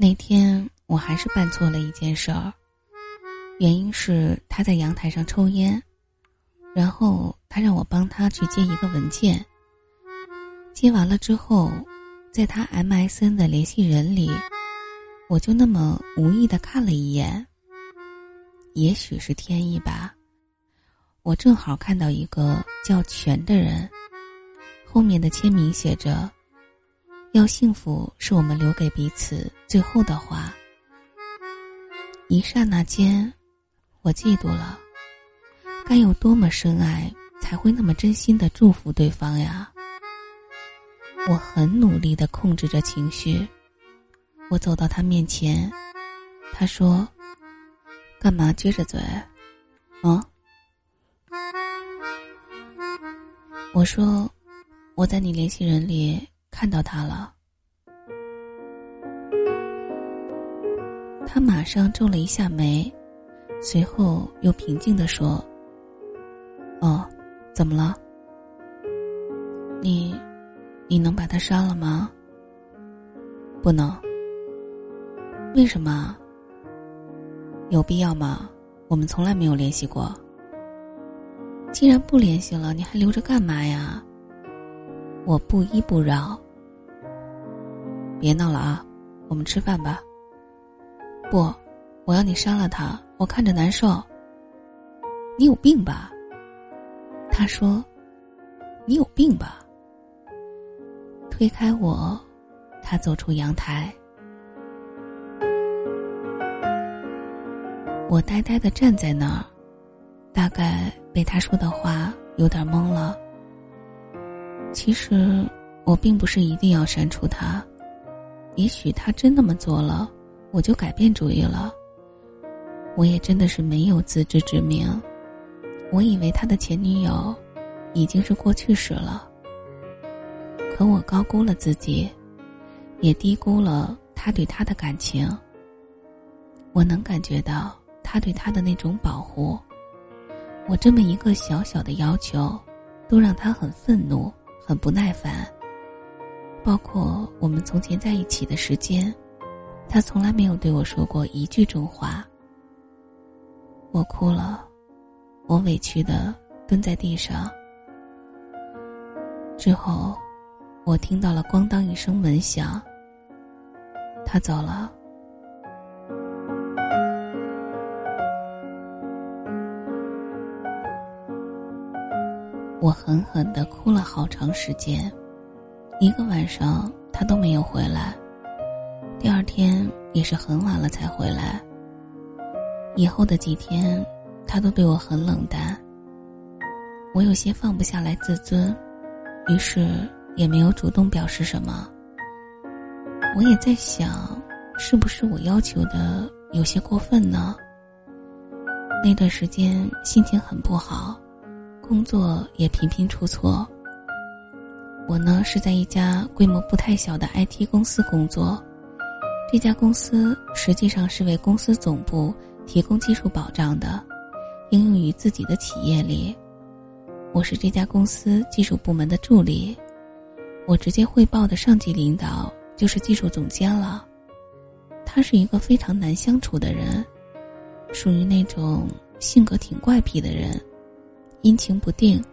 那天我还是办错了一件事儿，原因是他在阳台上抽烟，然后他让我帮他去接一个文件。接完了之后，在他 MSN 的联系人里，我就那么无意的看了一眼。也许是天意吧，我正好看到一个叫全的人，后面的签名写着：“要幸福是我们留给彼此最后的话。”一刹那间，我嫉妒了。该有多么深爱，才会那么真心的祝福对方呀？我很努力的控制着情绪，我走到他面前，他说。干嘛撅着嘴？啊！我说，我在你联系人里看到他了。他马上皱了一下眉，随后又平静的说：“哦，怎么了？你，你能把他删了吗？不能。为什么？”有必要吗？我们从来没有联系过。既然不联系了，你还留着干嘛呀？我不依不饶。别闹了啊，我们吃饭吧。不，我要你删了他，我看着难受。你有病吧？他说：“你有病吧？”推开我，他走出阳台。我呆呆的站在那儿，大概被他说的话有点懵了。其实我并不是一定要删除他，也许他真那么做了，我就改变主意了。我也真的是没有自知之明，我以为他的前女友已经是过去式了。可我高估了自己，也低估了他对他的感情。我能感觉到。他对他的那种保护，我这么一个小小的要求，都让他很愤怒、很不耐烦。包括我们从前在一起的时间，他从来没有对我说过一句重话。我哭了，我委屈的蹲在地上。之后，我听到了咣当一声门响。他走了。我狠狠的哭了好长时间，一个晚上他都没有回来，第二天也是很晚了才回来。以后的几天，他都对我很冷淡。我有些放不下来自尊，于是也没有主动表示什么。我也在想，是不是我要求的有些过分呢？那段时间心情很不好。工作也频频出错。我呢是在一家规模不太小的 IT 公司工作，这家公司实际上是为公司总部提供技术保障的，应用于自己的企业里。我是这家公司技术部门的助理，我直接汇报的上级领导就是技术总监了。他是一个非常难相处的人，属于那种性格挺怪癖的人。阴晴不定，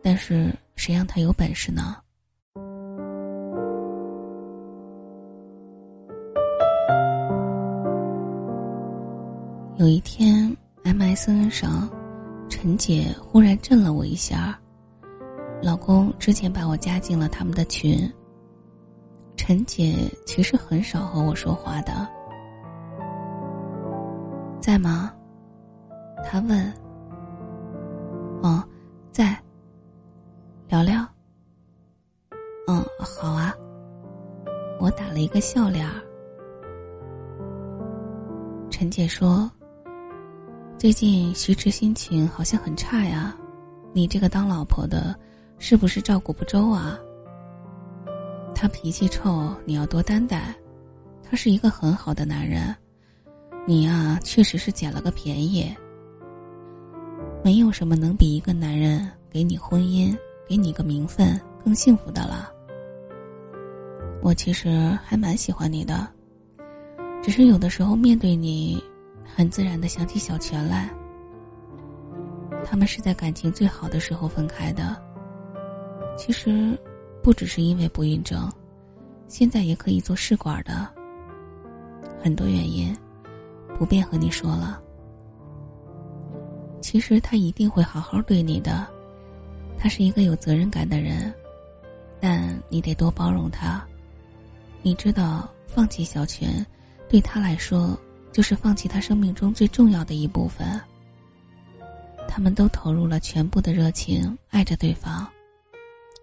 但是谁让他有本事呢？有一天，MSN 上，陈姐忽然震了我一下。老公之前把我加进了他们的群。陈姐其实很少和我说话的，在吗？他问。哦，在。聊聊。嗯，好啊。我打了一个笑脸。陈姐说：“最近徐迟心情好像很差呀，你这个当老婆的，是不是照顾不周啊？他脾气臭，你要多担待。他是一个很好的男人，你呀，确实是捡了个便宜。”没有什么能比一个男人给你婚姻、给你个名分更幸福的了。我其实还蛮喜欢你的，只是有的时候面对你，很自然的想起小泉来。他们是在感情最好的时候分开的。其实，不只是因为不孕症，现在也可以做试管的。很多原因，不便和你说了。其实他一定会好好对你的，他是一个有责任感的人，但你得多包容他。你知道，放弃小泉，对他来说就是放弃他生命中最重要的一部分。他们都投入了全部的热情，爱着对方。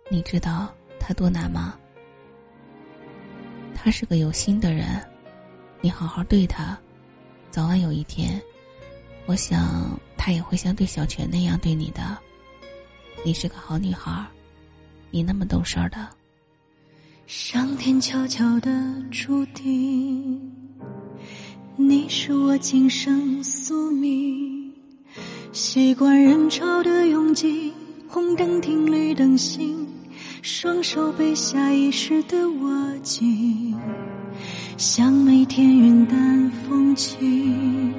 你知道他多难吗？他是个有心的人，你好好对他，早晚有一天，我想他也会像对小泉那样对你的。你是个好女孩，你那么懂事儿的。上天悄悄的注定，你是我今生宿命。习惯人潮的拥挤，红灯停，绿灯行，双手被下意识的握紧，像每天云淡风轻。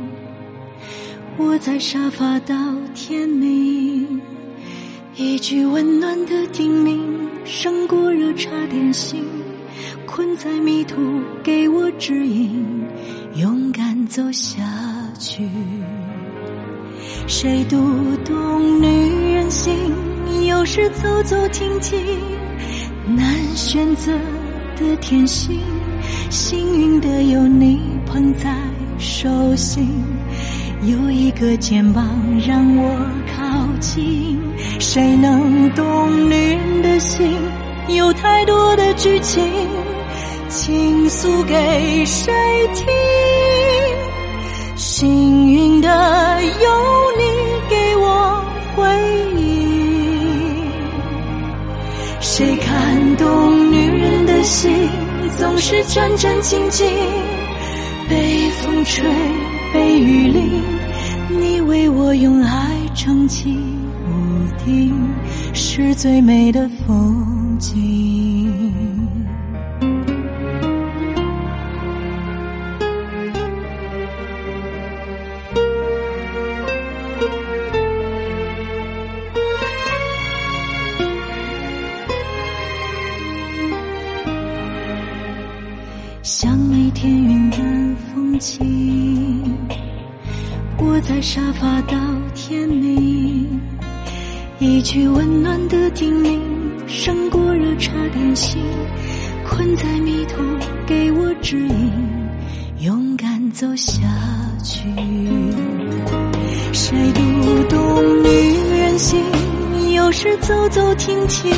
我在沙发到天明，一句温暖的叮咛。胜过热茶点心，困在迷途，给我指引，勇敢走下去。谁读懂女人心？有时走走停停，难选择的天性，幸运的有你捧在手心，有一个肩膀让我靠近。谁能懂女人的心？有太多的剧情，倾诉给谁听？幸运的有你给我回应。谁看懂女人的心？总是战战兢兢，被风吹，被雨淋，你为我用爱撑起屋顶。是最美的风景。想天云淡风轻，窝在沙发到天明。一句温暖的叮咛，胜过热茶点心。困在迷途，给我指引，勇敢走下去。谁读懂女人心？有时走走停停，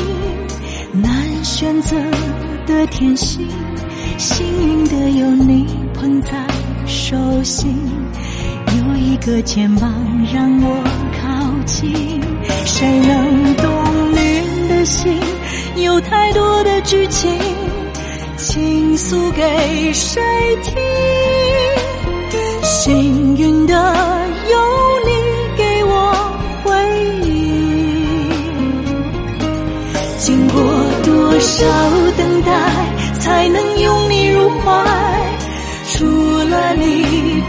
难选择的天性。幸运的有你捧在手心，有一个肩膀让我靠近。谁能懂女人的心？有太多的剧情，倾诉给谁听？幸运的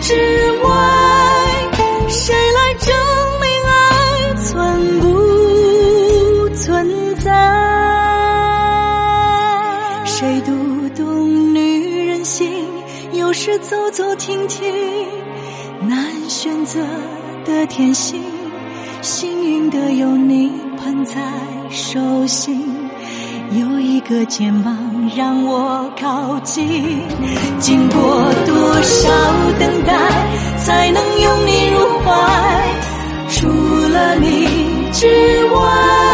之外谁来证明爱存不存在？谁读懂女人心有时走走停停难选择的天性幸运的有你捧在手心。有一个肩膀让我靠近。经过多少等待，才能拥你入怀？除了你之外。